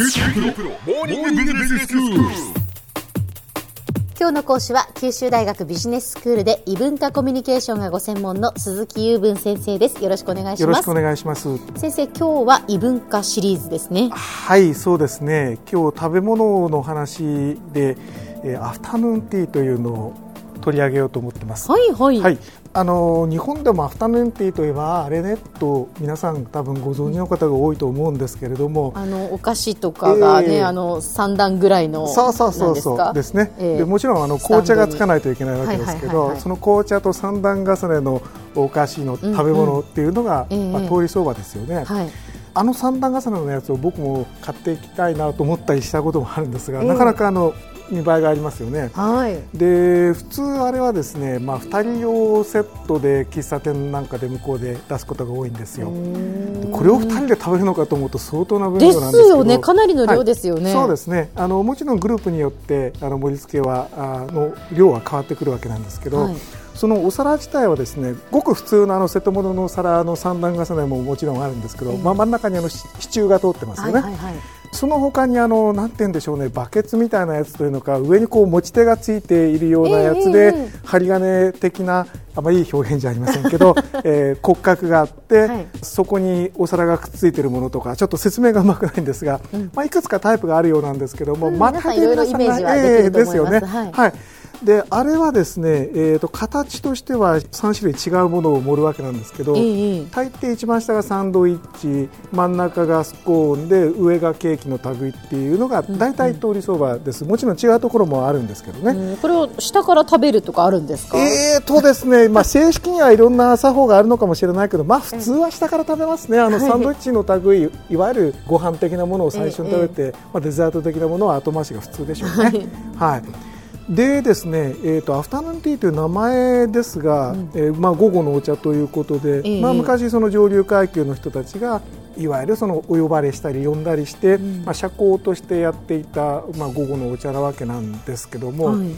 今日の講師は九州大学ビジネススクールで異文化コミュニケーションがご専門の鈴木雄文先生です。よろしくお願いします。よろしくお願いします。先生今日は異文化シリーズですね。はいそうですね。今日食べ物の話で、えー、アフタヌーンティーというのを取り上げようと思ってます。はいはい、はい、あの日本でもアフタヌーンティーといえばあれねと皆さん多分ご存知の方が多いと思うんですけれども。あのお菓子とかがね、えー、あの三段ぐらいのそうそうそうそう。ですね、えー、でもちろんあの紅茶がつかないといけないわけですけどその紅茶と三段重ねのお菓子の食べ物っていうのが、うんうん、まあ、通り相場ですよね。はい。あの三段重ねのやつを僕も買っていきたいなと思ったりしたこともあるんですが、えー、なかなかあの見栄えがありますよね、はい、で普通あれはですね、まあ、2人用セットで喫茶店なんかで向こうで出すことが多いんですよ。これを2人で食べるのかと思うと相当な分量なんですよね。かなりの量ですよね、はい、そうですね。あのもちろんグループによってあの盛り付けはあの量は変わってくるわけなんですけど、はいそのお皿自体はですねごく普通のあの瀬戸物の皿の三段重ねももちろんあるんですけど、えー、まあ、真ん中にあの支柱が通ってますよね。はいはいはい。その他にあのなんて言うんでしょうねバケツみたいなやつというのか上にこう持ち手がついているようなやつで、えー、針金的なあまりいい表現じゃありませんけど、えー、骨格があって、はい、そこにお皿がくっついているものとかちょっと説明がうまくないんですが、うん、まあ、いくつかタイプがあるようなんですけども、うん、全く皆さんが、えー、ですよね。はい、はいであれはですね、えーと、形としては3種類違うものを盛るわけなんですけど、大抵一番下がサンドイッチ真ん中がスコーンで上がケーキの類っていうのが大体通り相場です、うんうん、もちろん違うところもあるんですけどね、うん、これを下から食べるとかあるんですか？えーとですね、まあ、正式にはいろんな作法があるのかもしれないけど、まあ、普通は下から食べますね。あのサンドイッチの類いわゆるご飯的なものを最初に食べて、まあ、デザート的なものは後回しが普通でしょうね。はいでですね、えーと、アフタヌーンティーという名前ですが、うん、えー、まあ、午後のお茶ということで、えー、まあ、昔、その上流階級の人たちがいわゆるそのお呼ばれしたり呼んだりして、うん、まあ、社交としてやっていた、まあ、午後のお茶なわけなんですけども、はい、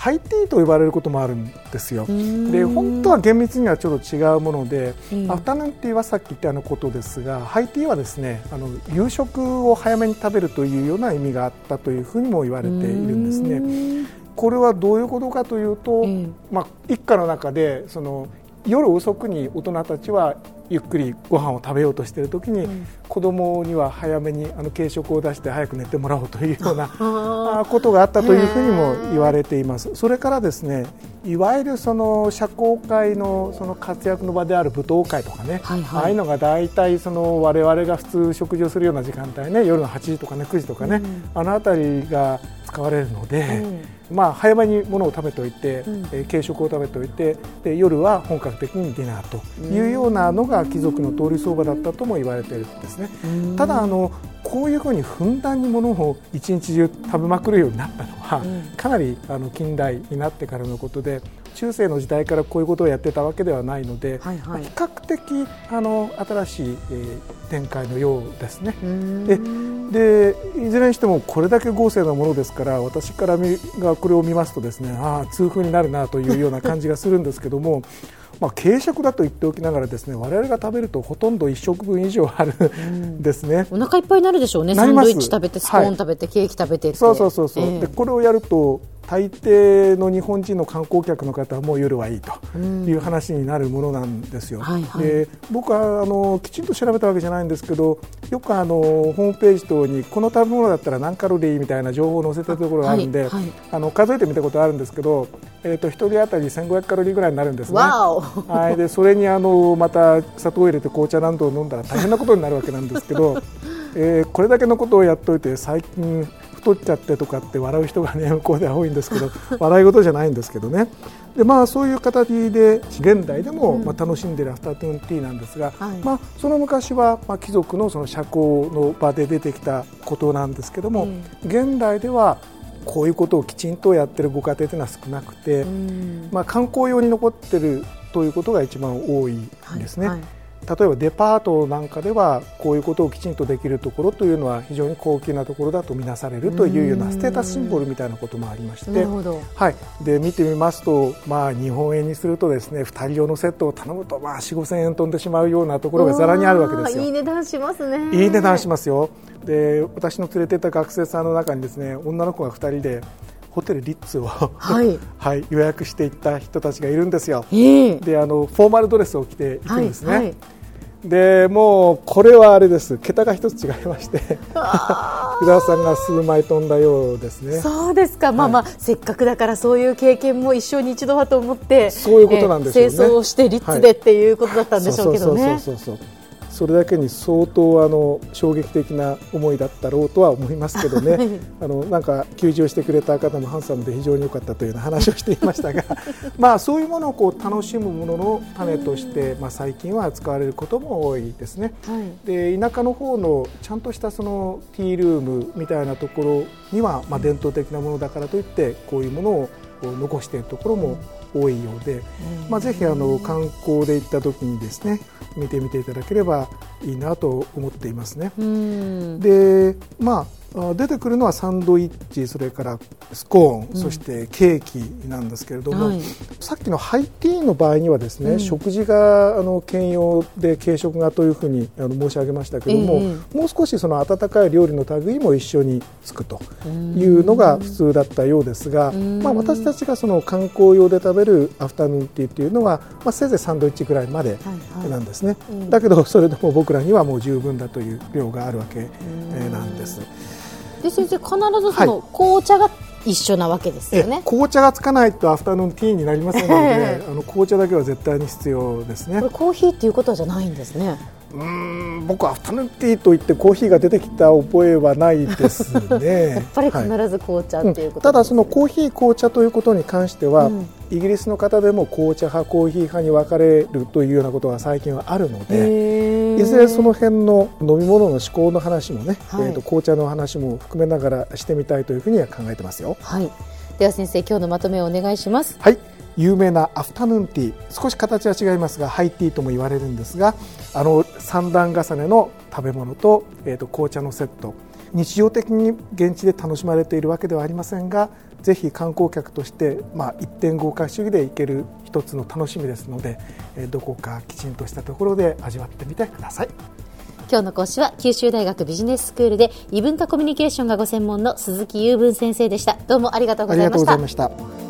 ハイティーと呼ばれることもあるんですよ。で本当は厳密にはちょっと違うもので、アフタヌーンティーはさっき言ったようなことですがハイティーはですねあの夕食を早めに食べるというような意味があったというふうにも言われているんですね。これはどういうことかというと、うん、まあ、一家の中でその夜遅くに大人たちはゆっくりご飯を食べようとしている時に、うん、子供には早めにあの軽食を出して早く寝てもらおうというような ことがあったというふうにも言われています。それからですねいわゆるその社交界のその活躍の場である舞踏会とかね、はいはい、ああいうのが大体その我々が普通食事をするような時間帯ね夜の8時とかね9時とかね、うん、あの辺りが使われるので。うんまあ、早めにものを食べておいて、うん、えー、軽食を食べておいてで夜は本格的にディナーというようなのが貴族の通り相場だったとも言われているんですね。ただあのこういうふうにふんだんにものを一日中食べまくるようになったのは、かなりあの近代になってからのことで中世の時代からこういうことをやってたわけではないので、はいはい、比較的あの新しい、えー、展開のようですね。ででいずれにしてもこれだけ豪勢なものですから私から見がこれを見ますとですねああ痛風になるなというような感じがするんですけどもまあ、軽食だと言っておきながらですね我々が食べるとほとんど1食分以上あるん。ですね、お腹いっぱいになるでしょうね。サンドイッチ食べてスコーン食べて、はい、ケーキ食べてそうそうそうそう、えー、でこれをやると大抵の日本人の観光客の方はもう夜はいいという話になるものなんですよ。はいはい、で僕はあのきちんと調べたわけじゃないんですけどよくあのホームページ等にこの食べ物だったら何カロリーみたいな情報を載せてるところがあるんで、はいはい、あの数えてみたことあるんですけど、えーと、1人当たり1500カロリーぐらいになるんですね。はい、でそれにあのまた砂糖を入れて紅茶などを飲んだら大変なことになるわけなんですけど、えー、これだけのことをやっておいて最近太っちゃってとかって笑う人が、ね、向こうでは多いんですけど 笑い事じゃないんですけどね。で、まあ、そういう形で現代でも、まあ、楽しんでいるアフタヌーンティーなんですが、まあ、その昔は、まあ、貴族のその社交の場で出てきたことなんですけども、現代ではこういうことをきちんとやってるご家庭というのは少なくて、まあ、観光用に残っているということが一番多いですね。はいはい。例えばデパートなんかではこういうことをきちんとできるところというのは非常に高級なところだとみなされるというようなステータスシンボルみたいなこともありまして。はい、で見てみますと、まあ、日本円にするとですね2人用のセットを頼むと、まあ、4 5千円飛んでしまうようなところがざらにあるわけですよ。いい値段しますね。いい値段しますよで私の連れてった学生さんの中にですね女の子が2人でホテルリッツを、はい、はい、予約していった人たちがいるんですよ、えー、であのフォーマルドレスを着ていくんですね、はいはい。でもうこれはあれです。桁が一つ違いまして福田さんが数枚飛んだようですね。そうですか、はい、まあまあせっかくだからそういう経験も一生に一度はと思ってそういうことなんですよね、清掃してリッツでっていうことだったんでしょうけどね。そうそうそうそうそれだけに相当あの衝撃的な思いだったろうとは思いますけどね。あのなんか休場してくれた方もハンサムで非常に良かったというような話をしていましたが。まあそういうものをこう楽しむものの種として、まあ、最近は使われることも多いですね。はい、で田舎の方のちゃんとしたそのティールームみたいなところには、まあ、伝統的なものだからといってこういうものを残しているところも多いようで、まあ、ぜひあの観光で行った時にですね見てみていただければいいなと思っていますね。でまあ出てくるのはサンドイッチそれからスコーン、うん、そしてケーキなんですけれども、はい、さっきのハイティーの場合にはですね、うん、食事があの兼用で軽食がというふうにあの申し上げましたけれども、えー、もう少しその温かい料理の類も一緒につくというのが普通だったようですが、まあ、私たちがその観光用で食べるアフタヌーンティーというのは、まあ、せいぜいサンドイッチぐらいまでなんですね、はいはい、だけどそれでも僕らにはもう十分だという量があるわけなんです。で先生必ずその紅茶が一緒なわけですよね、はい、紅茶がつかないとアフタヌーンティーになりませんのであの紅茶だけは絶対に必要ですね。これコーヒーっていうことじゃないんですねうん僕はアフタヌーンティーと言ってコーヒーが出てきた覚えはないですね。やっぱり必ず紅茶っていうこと、ねはいうん、ただそのコーヒー紅茶ということに関しては、うん、イギリスの方でも紅茶派コーヒー派に分かれるというようなことが最近はあるのでいずれその辺の飲み物の思考の話もね、はい、えーと紅茶の話も含めながらしてみたいというふうには考えてますよ。はい、では先生今日のまとめをお願いします。はい有名なアフタヌーンティー。少し形は違いますがハイティーとも言われるんですがあの三段重ねの食べ物と,、えーと、紅茶のセット。日常的に現地で楽しまれているわけではありませんがぜひ観光客として、まあ、一点豪華主義で行ける一つの楽しみですので、えー、どこかきちんとしたところで味わってみてください。今日の講師は九州大学ビジネススクールで異文化コミュニケーションがご専門の鈴木雄文先生でした。どうもありがとうございました